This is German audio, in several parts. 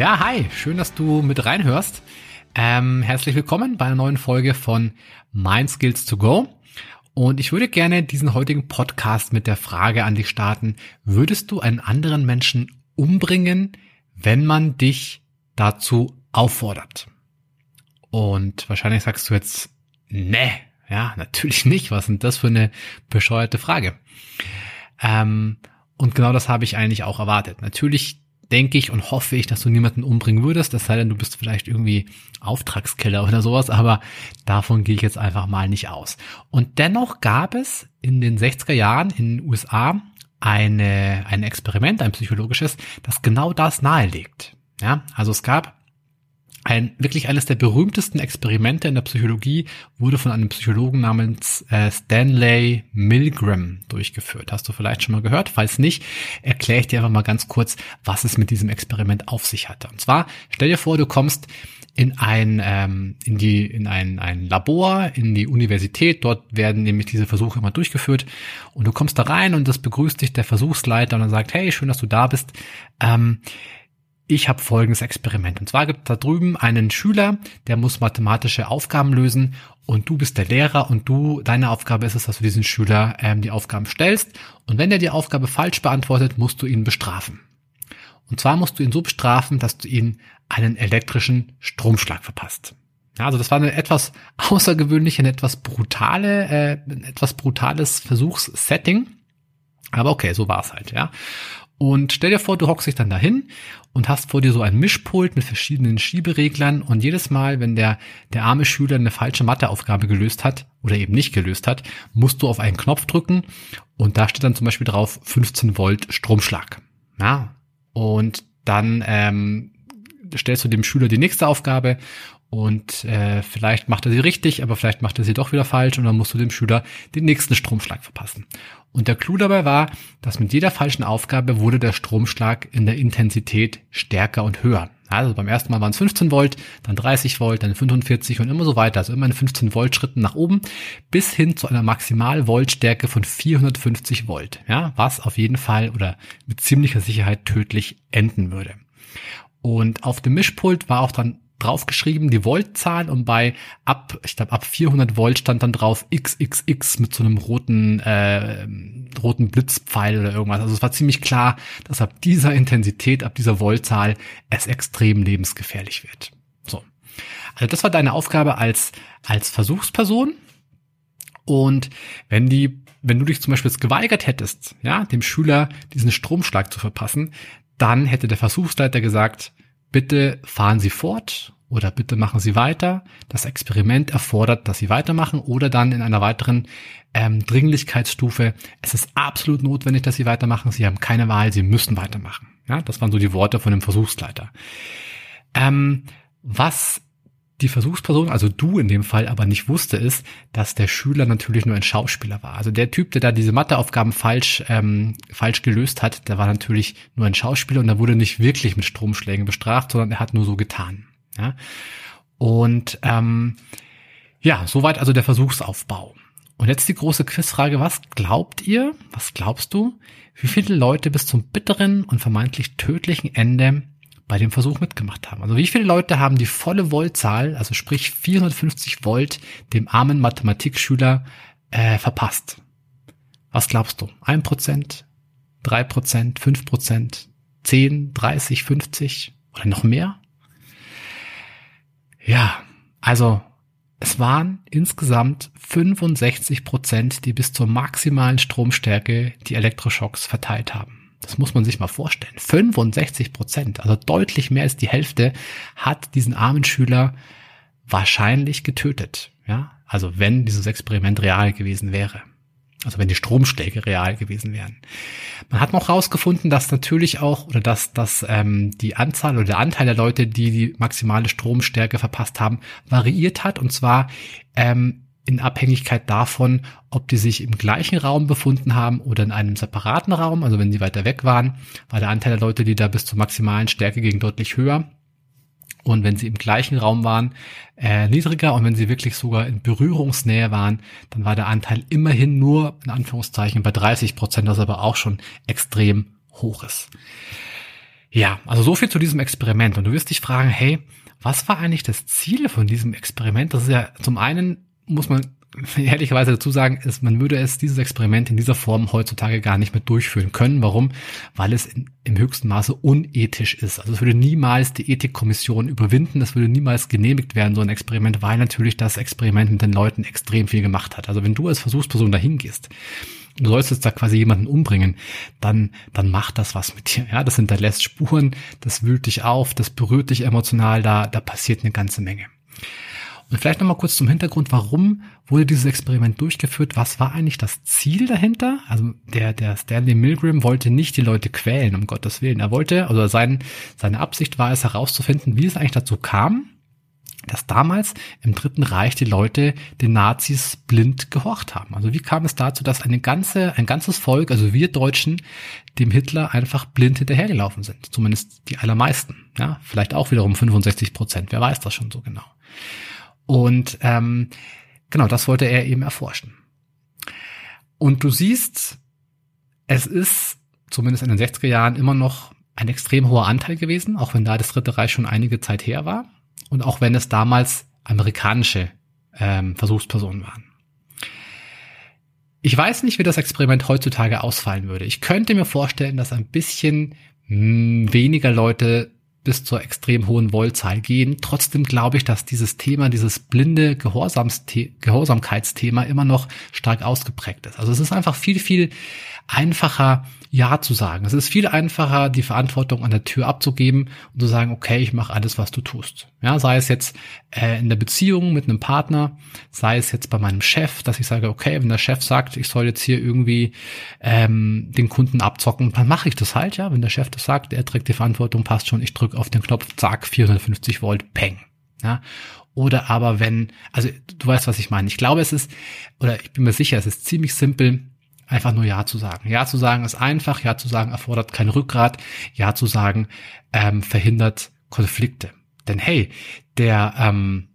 Ja, hi, schön, dass du mit reinhörst. Ähm, herzlich willkommen bei einer neuen Folge von Mind Skills to Go. Und ich würde gerne diesen heutigen Podcast mit der Frage an dich starten, würdest du einen anderen Menschen umbringen, wenn man dich dazu auffordert? Und wahrscheinlich sagst du jetzt, ne, ja, natürlich nicht. Was sind das für eine bescheuerte Frage? Ähm, und genau das habe ich eigentlich auch erwartet. Natürlich denke ich und hoffe ich, dass du niemanden umbringen würdest, es sei denn, du bist vielleicht irgendwie Auftragskiller oder sowas, aber davon gehe ich jetzt einfach mal nicht aus. Und dennoch gab es in den 60er Jahren in den USA eine, ein Experiment, ein psychologisches, das genau das nahelegt. Ja, also es gab ein wirklich eines der berühmtesten Experimente in der Psychologie wurde von einem Psychologen namens äh, Stanley Milgram durchgeführt. Hast du vielleicht schon mal gehört? Falls nicht, erkläre ich dir einfach mal ganz kurz, was es mit diesem Experiment auf sich hatte. Und zwar stell dir vor, du kommst in ein ähm, in die in ein, ein Labor in die Universität dort werden nämlich diese Versuche immer durchgeführt und du kommst da rein und das begrüßt dich der Versuchsleiter und er sagt hey schön dass du da bist ähm, ich habe folgendes Experiment. Und zwar gibt da drüben einen Schüler, der muss mathematische Aufgaben lösen und du bist der Lehrer und du, deine Aufgabe ist es, dass du diesen Schüler ähm, die Aufgaben stellst. Und wenn er die Aufgabe falsch beantwortet, musst du ihn bestrafen. Und zwar musst du ihn so bestrafen, dass du ihn einen elektrischen Stromschlag verpasst. Ja, also das war eine etwas außergewöhnliche, eine etwas brutale, äh, ein etwas brutales Versuchssetting. Aber okay, so war es halt, ja. Und stell dir vor, du hockst dich dann dahin und hast vor dir so ein Mischpult mit verschiedenen Schiebereglern und jedes Mal, wenn der, der arme Schüler eine falsche Matheaufgabe gelöst hat oder eben nicht gelöst hat, musst du auf einen Knopf drücken und da steht dann zum Beispiel drauf 15 Volt Stromschlag. Ja, und dann ähm, stellst du dem Schüler die nächste Aufgabe und äh, vielleicht macht er sie richtig, aber vielleicht macht er sie doch wieder falsch und dann musst du dem Schüler den nächsten Stromschlag verpassen. Und der Clou dabei war, dass mit jeder falschen Aufgabe wurde der Stromschlag in der Intensität stärker und höher. Also beim ersten Mal waren es 15 Volt, dann 30 Volt, dann 45 und immer so weiter. Also immer in 15 Volt Schritten nach oben bis hin zu einer Maximal-Voltstärke von 450 Volt. Ja, was auf jeden Fall oder mit ziemlicher Sicherheit tödlich enden würde. Und auf dem Mischpult war auch dann draufgeschrieben, die Voltzahl und bei ab, ich glaube ab 400 Volt stand dann drauf XXX mit so einem roten, äh, roten Blitzpfeil oder irgendwas. Also es war ziemlich klar, dass ab dieser Intensität, ab dieser Voltzahl es extrem lebensgefährlich wird. So. Also das war deine Aufgabe als, als Versuchsperson. Und wenn die, wenn du dich zum Beispiel geweigert hättest, ja, dem Schüler diesen Stromschlag zu verpassen, dann hätte der Versuchsleiter gesagt, bitte fahren Sie fort oder bitte machen Sie weiter. Das Experiment erfordert, dass Sie weitermachen oder dann in einer weiteren ähm, Dringlichkeitsstufe. Es ist absolut notwendig, dass Sie weitermachen. Sie haben keine Wahl, Sie müssen weitermachen. Ja, das waren so die Worte von dem Versuchsleiter. Ähm, was die Versuchsperson, also du in dem Fall, aber nicht wusste, ist, dass der Schüler natürlich nur ein Schauspieler war. Also der Typ, der da diese Matheaufgaben falsch, ähm, falsch gelöst hat, der war natürlich nur ein Schauspieler und er wurde nicht wirklich mit Stromschlägen bestraft, sondern er hat nur so getan. Ja? Und ähm, ja, soweit also der Versuchsaufbau. Und jetzt die große Quizfrage, was glaubt ihr, was glaubst du, wie viele Leute bis zum bitteren und vermeintlich tödlichen Ende bei dem Versuch mitgemacht haben. Also wie viele Leute haben die volle Voltzahl, also sprich 450 Volt, dem armen Mathematikschüler äh, verpasst? Was glaubst du? Ein Prozent, drei Prozent, fünf Prozent, zehn, dreißig, fünfzig oder noch mehr? Ja, also es waren insgesamt 65 Prozent, die bis zur maximalen Stromstärke die Elektroschocks verteilt haben. Das muss man sich mal vorstellen. 65 Prozent, also deutlich mehr als die Hälfte, hat diesen armen Schüler wahrscheinlich getötet. Ja, also wenn dieses Experiment real gewesen wäre. Also wenn die Stromschläge real gewesen wären. Man hat noch herausgefunden, dass natürlich auch oder dass, dass ähm, die Anzahl oder der Anteil der Leute, die die maximale Stromstärke verpasst haben, variiert hat. Und zwar ähm, in Abhängigkeit davon, ob die sich im gleichen Raum befunden haben oder in einem separaten Raum. Also wenn sie weiter weg waren, war der Anteil der Leute, die da bis zur maximalen Stärke gingen, deutlich höher. Und wenn sie im gleichen Raum waren, äh, niedriger. Und wenn sie wirklich sogar in Berührungsnähe waren, dann war der Anteil immerhin nur, in Anführungszeichen, bei 30 Prozent, das aber auch schon extrem hoch ist. Ja, also so viel zu diesem Experiment. Und du wirst dich fragen, hey, was war eigentlich das Ziel von diesem Experiment? Das ist ja zum einen muss man ehrlicherweise dazu sagen, ist, man würde es, dieses Experiment in dieser Form heutzutage gar nicht mehr durchführen können. Warum? Weil es in, im höchsten Maße unethisch ist. Also es würde niemals die Ethikkommission überwinden, es würde niemals genehmigt werden, so ein Experiment, weil natürlich das Experiment mit den Leuten extrem viel gemacht hat. Also wenn du als Versuchsperson dahin gehst, du sollst jetzt da quasi jemanden umbringen, dann, dann macht das was mit dir. Ja, das hinterlässt Spuren, das wühlt dich auf, das berührt dich emotional, da, da passiert eine ganze Menge. Und vielleicht nochmal kurz zum Hintergrund, warum wurde dieses Experiment durchgeführt? Was war eigentlich das Ziel dahinter? Also der, der Stanley Milgram wollte nicht die Leute quälen, um Gottes Willen. Er wollte, also sein, seine Absicht war es herauszufinden, wie es eigentlich dazu kam, dass damals im Dritten Reich die Leute den Nazis blind gehorcht haben. Also wie kam es dazu, dass eine ganze, ein ganzes Volk, also wir Deutschen, dem Hitler einfach blind hinterhergelaufen sind? Zumindest die allermeisten. Ja, vielleicht auch wiederum 65 Prozent. Wer weiß das schon so genau? Und ähm, genau, das wollte er eben erforschen. Und du siehst, es ist zumindest in den 60er Jahren immer noch ein extrem hoher Anteil gewesen, auch wenn da das Dritte Reich schon einige Zeit her war und auch wenn es damals amerikanische ähm, Versuchspersonen waren. Ich weiß nicht, wie das Experiment heutzutage ausfallen würde. Ich könnte mir vorstellen, dass ein bisschen mh, hm, weniger Leute bis zur extrem hohen Wollzahl gehen. Trotzdem glaube ich, dass dieses Thema, dieses blinde Gehorsamkeitsthema immer noch stark ausgeprägt ist. Also es ist einfach viel, viel einfacher, Ja zu sagen. Es ist viel einfacher, die Verantwortung an der Tür abzugeben und zu sagen, okay, ich mache alles, was du tust. Ja, sei es jetzt äh, in der Beziehung mit einem Partner, sei es jetzt bei meinem Chef, dass ich sage, okay, wenn der Chef sagt, ich soll jetzt hier irgendwie ähm, den Kunden abzocken, dann mache ich das halt, ja. Wenn der Chef das sagt, er trägt die Verantwortung, passt schon, ich drücke auf den Knopf, zack, 450 Volt, peng. Ja, oder aber wenn, also du weißt, was ich meine. Ich glaube, es ist, oder ich bin mir sicher, es ist ziemlich simpel, einfach nur Ja zu sagen. Ja zu sagen ist einfach, Ja zu sagen erfordert kein Rückgrat, Ja zu sagen ähm, verhindert Konflikte. Denn hey, der ähm,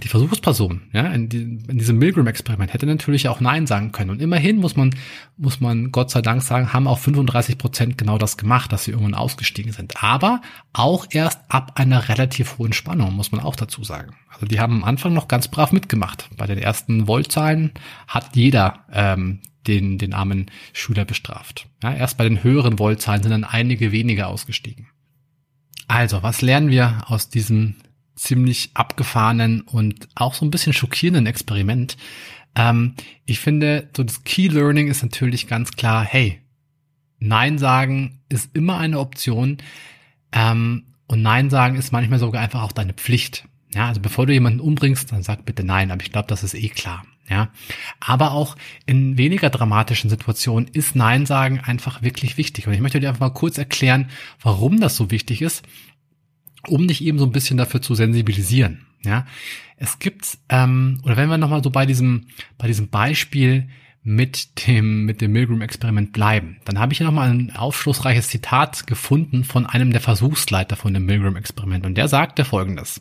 die Versuchsperson, ja, in, die, in diesem Milgram-Experiment hätte natürlich auch Nein sagen können. Und immerhin muss man, muss man Gott sei Dank sagen, haben auch 35 Prozent genau das gemacht, dass sie irgendwann ausgestiegen sind. Aber auch erst ab einer relativ hohen Spannung, muss man auch dazu sagen. Also die haben am Anfang noch ganz brav mitgemacht. Bei den ersten Voltzahlen hat jeder ähm, den, den armen Schüler bestraft. Ja, erst bei den höheren Voltzahlen sind dann einige weniger ausgestiegen. Also, was lernen wir aus diesem ziemlich abgefahrenen und auch so ein bisschen schockierenden Experiment? Ähm, ich finde, so das Key Learning ist natürlich ganz klar, hey, Nein sagen ist immer eine Option. Ähm, und Nein sagen ist manchmal sogar einfach auch deine Pflicht. Ja, also bevor du jemanden umbringst, dann sag bitte Nein. Aber ich glaube, das ist eh klar. Ja, aber auch in weniger dramatischen Situationen ist Nein sagen einfach wirklich wichtig. Und ich möchte dir einfach mal kurz erklären, warum das so wichtig ist, um dich eben so ein bisschen dafür zu sensibilisieren. Ja, es gibt ähm, oder wenn wir noch mal so bei diesem bei diesem Beispiel mit dem mit dem Milgram-Experiment bleiben, dann habe ich hier noch mal ein aufschlussreiches Zitat gefunden von einem der Versuchsleiter von dem Milgram-Experiment und der sagte Folgendes: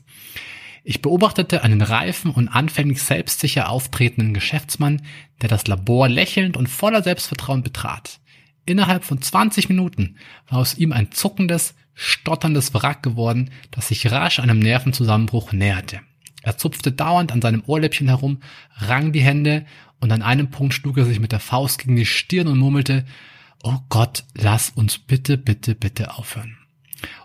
ich beobachtete einen reifen und anfänglich selbstsicher auftretenden Geschäftsmann, der das Labor lächelnd und voller Selbstvertrauen betrat. Innerhalb von 20 Minuten war aus ihm ein zuckendes, stotterndes Wrack geworden, das sich rasch einem Nervenzusammenbruch näherte. Er zupfte dauernd an seinem Ohrläppchen herum, rang die Hände und an einem Punkt schlug er sich mit der Faust gegen die Stirn und murmelte, Oh Gott, lass uns bitte, bitte, bitte aufhören.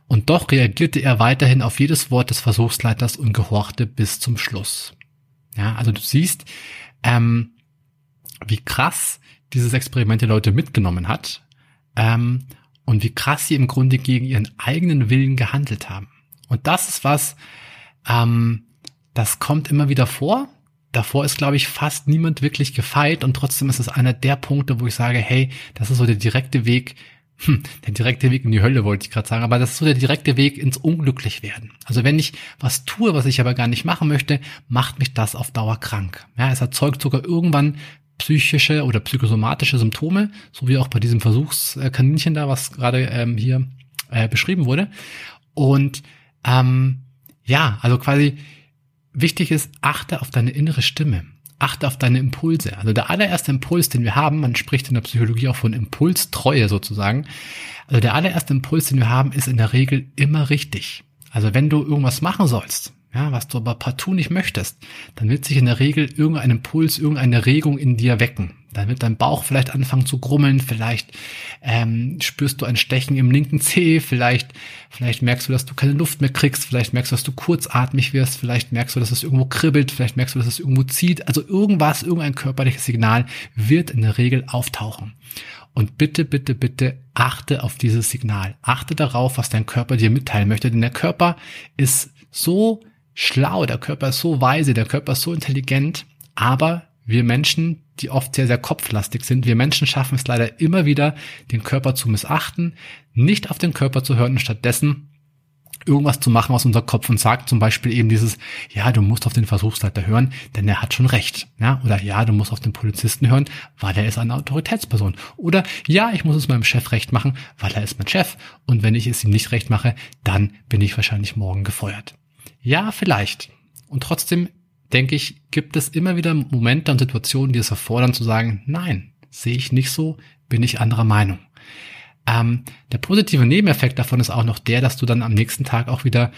Und doch reagierte er weiterhin auf jedes Wort des Versuchsleiters und gehorchte bis zum Schluss. Ja, also du siehst, ähm, wie krass dieses Experiment die Leute mitgenommen hat ähm, und wie krass sie im Grunde gegen ihren eigenen Willen gehandelt haben. Und das ist was, ähm, das kommt immer wieder vor, davor ist, glaube ich, fast niemand wirklich gefeit und trotzdem ist es einer der Punkte, wo ich sage, hey, das ist so der direkte Weg, hm, der direkte Weg in die Hölle wollte ich gerade sagen, aber das ist so der direkte Weg ins Unglücklichwerden. Also wenn ich was tue, was ich aber gar nicht machen möchte, macht mich das auf Dauer krank. Ja, es erzeugt sogar irgendwann psychische oder psychosomatische Symptome, so wie auch bei diesem Versuchskaninchen da, was gerade ähm, hier äh, beschrieben wurde. Und ähm, ja, also quasi wichtig ist, achte auf deine innere Stimme. Achte auf deine Impulse. Also der allererste Impuls, den wir haben, man spricht in der Psychologie auch von Impulstreue sozusagen. Also der allererste Impuls, den wir haben, ist in der Regel immer richtig. Also wenn du irgendwas machen sollst, ja, was du aber partout nicht möchtest, dann wird sich in der Regel irgendein Impuls, irgendeine Regung in dir wecken. Dann wird dein Bauch vielleicht anfangen zu grummeln, vielleicht ähm, spürst du ein Stechen im linken Zeh, vielleicht, vielleicht merkst du, dass du keine Luft mehr kriegst, vielleicht merkst du, dass du kurzatmig wirst, vielleicht merkst du, dass es irgendwo kribbelt, vielleicht merkst du, dass es irgendwo zieht. Also irgendwas, irgendein körperliches Signal wird in der Regel auftauchen. Und bitte, bitte, bitte achte auf dieses Signal. Achte darauf, was dein Körper dir mitteilen möchte, denn der Körper ist so schlau, der Körper ist so weise, der Körper ist so intelligent, aber wir Menschen, die oft sehr, sehr kopflastig sind, wir Menschen schaffen es leider immer wieder, den Körper zu missachten, nicht auf den Körper zu hören und stattdessen irgendwas zu machen aus unser Kopf und sagt zum Beispiel eben dieses, ja, du musst auf den Versuchsleiter hören, denn er hat schon recht. Ja, oder ja, du musst auf den Polizisten hören, weil er ist eine Autoritätsperson. Oder ja, ich muss es meinem Chef recht machen, weil er ist mein Chef. Und wenn ich es ihm nicht recht mache, dann bin ich wahrscheinlich morgen gefeuert. Ja, vielleicht. Und trotzdem denke ich, gibt es immer wieder Momente und Situationen, die es erfordern zu sagen, nein, sehe ich nicht so, bin ich anderer Meinung. Ähm, der positive Nebeneffekt davon ist auch noch der, dass du dann am nächsten Tag auch wieder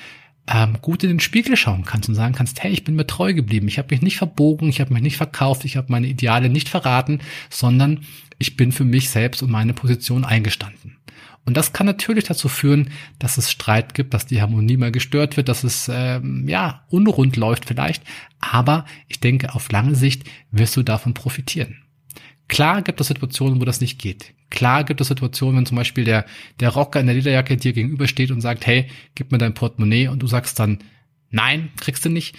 ähm, gut in den Spiegel schauen kannst und sagen kannst, hey, ich bin mir treu geblieben, ich habe mich nicht verbogen, ich habe mich nicht verkauft, ich habe meine Ideale nicht verraten, sondern ich bin für mich selbst und meine Position eingestanden. Und das kann natürlich dazu führen, dass es Streit gibt, dass die Harmonie mal gestört wird, dass es ähm, ja unrund läuft vielleicht. Aber ich denke, auf lange Sicht wirst du davon profitieren. Klar gibt es Situationen, wo das nicht geht. Klar gibt es Situationen, wenn zum Beispiel der, der Rocker in der Lederjacke dir gegenübersteht und sagt, hey, gib mir dein Portemonnaie und du sagst dann, nein, kriegst du nicht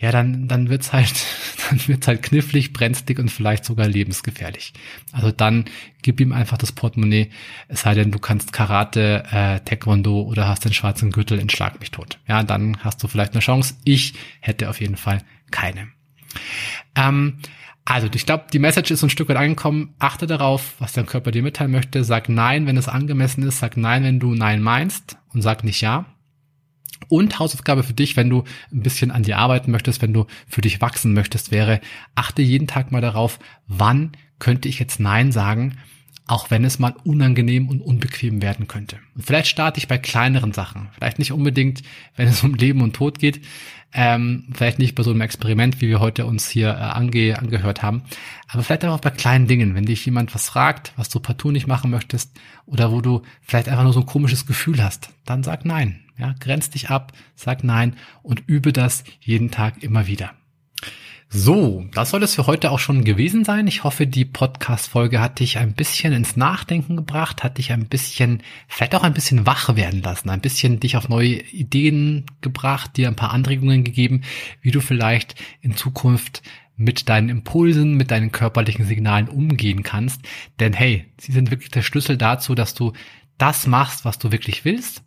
ja, dann, dann wird's halt, dann wird's halt knifflig, brenzlig und vielleicht sogar lebensgefährlich. Also dann gib ihm einfach das Portemonnaie, es sei denn, du kannst Karate, äh, Taekwondo oder hast den schwarzen Gürtel in Schlag mich tot. Ja, dann hast du vielleicht eine Chance. Ich hätte auf jeden Fall keine. Ähm, also, ich glaube, die Message ist ein Stück weit angekommen. Achte darauf, was dein Körper dir mitteilen möchte. Sag Nein, wenn es angemessen ist. Sag Nein, wenn du Nein meinst. Und sag nicht Ja. Und Hausaufgabe für dich, wenn du ein bisschen an dir arbeiten möchtest, wenn du für dich wachsen möchtest, wäre, achte jeden Tag mal darauf, wann könnte ich jetzt Nein sagen, auch wenn es mal unangenehm und unbequem werden könnte. Und vielleicht starte ich bei kleineren Sachen. Vielleicht nicht unbedingt, wenn es um Leben und Tod geht. Ähm, vielleicht nicht bei so einem Experiment, wie wir heute uns hier äh, ange angehört haben. Aber vielleicht auch bei kleinen Dingen. Wenn dich jemand was fragt, was du partout nicht machen möchtest, oder wo du vielleicht einfach nur so ein komisches Gefühl hast, dann sag nein. Ja, grenz dich ab, sag nein und übe das jeden Tag immer wieder. So, das soll es für heute auch schon gewesen sein. Ich hoffe, die Podcast-Folge hat dich ein bisschen ins Nachdenken gebracht, hat dich ein bisschen, vielleicht auch ein bisschen wach werden lassen, ein bisschen dich auf neue Ideen gebracht, dir ein paar Anregungen gegeben, wie du vielleicht in Zukunft mit deinen Impulsen, mit deinen körperlichen Signalen umgehen kannst. Denn hey, sie sind wirklich der Schlüssel dazu, dass du das machst, was du wirklich willst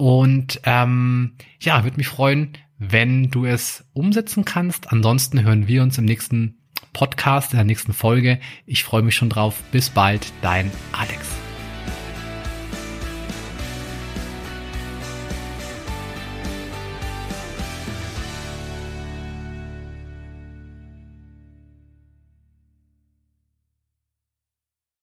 und ähm, ja, würde mich freuen, wenn du es umsetzen kannst. Ansonsten hören wir uns im nächsten Podcast, in der nächsten Folge. Ich freue mich schon drauf. Bis bald, dein Alex.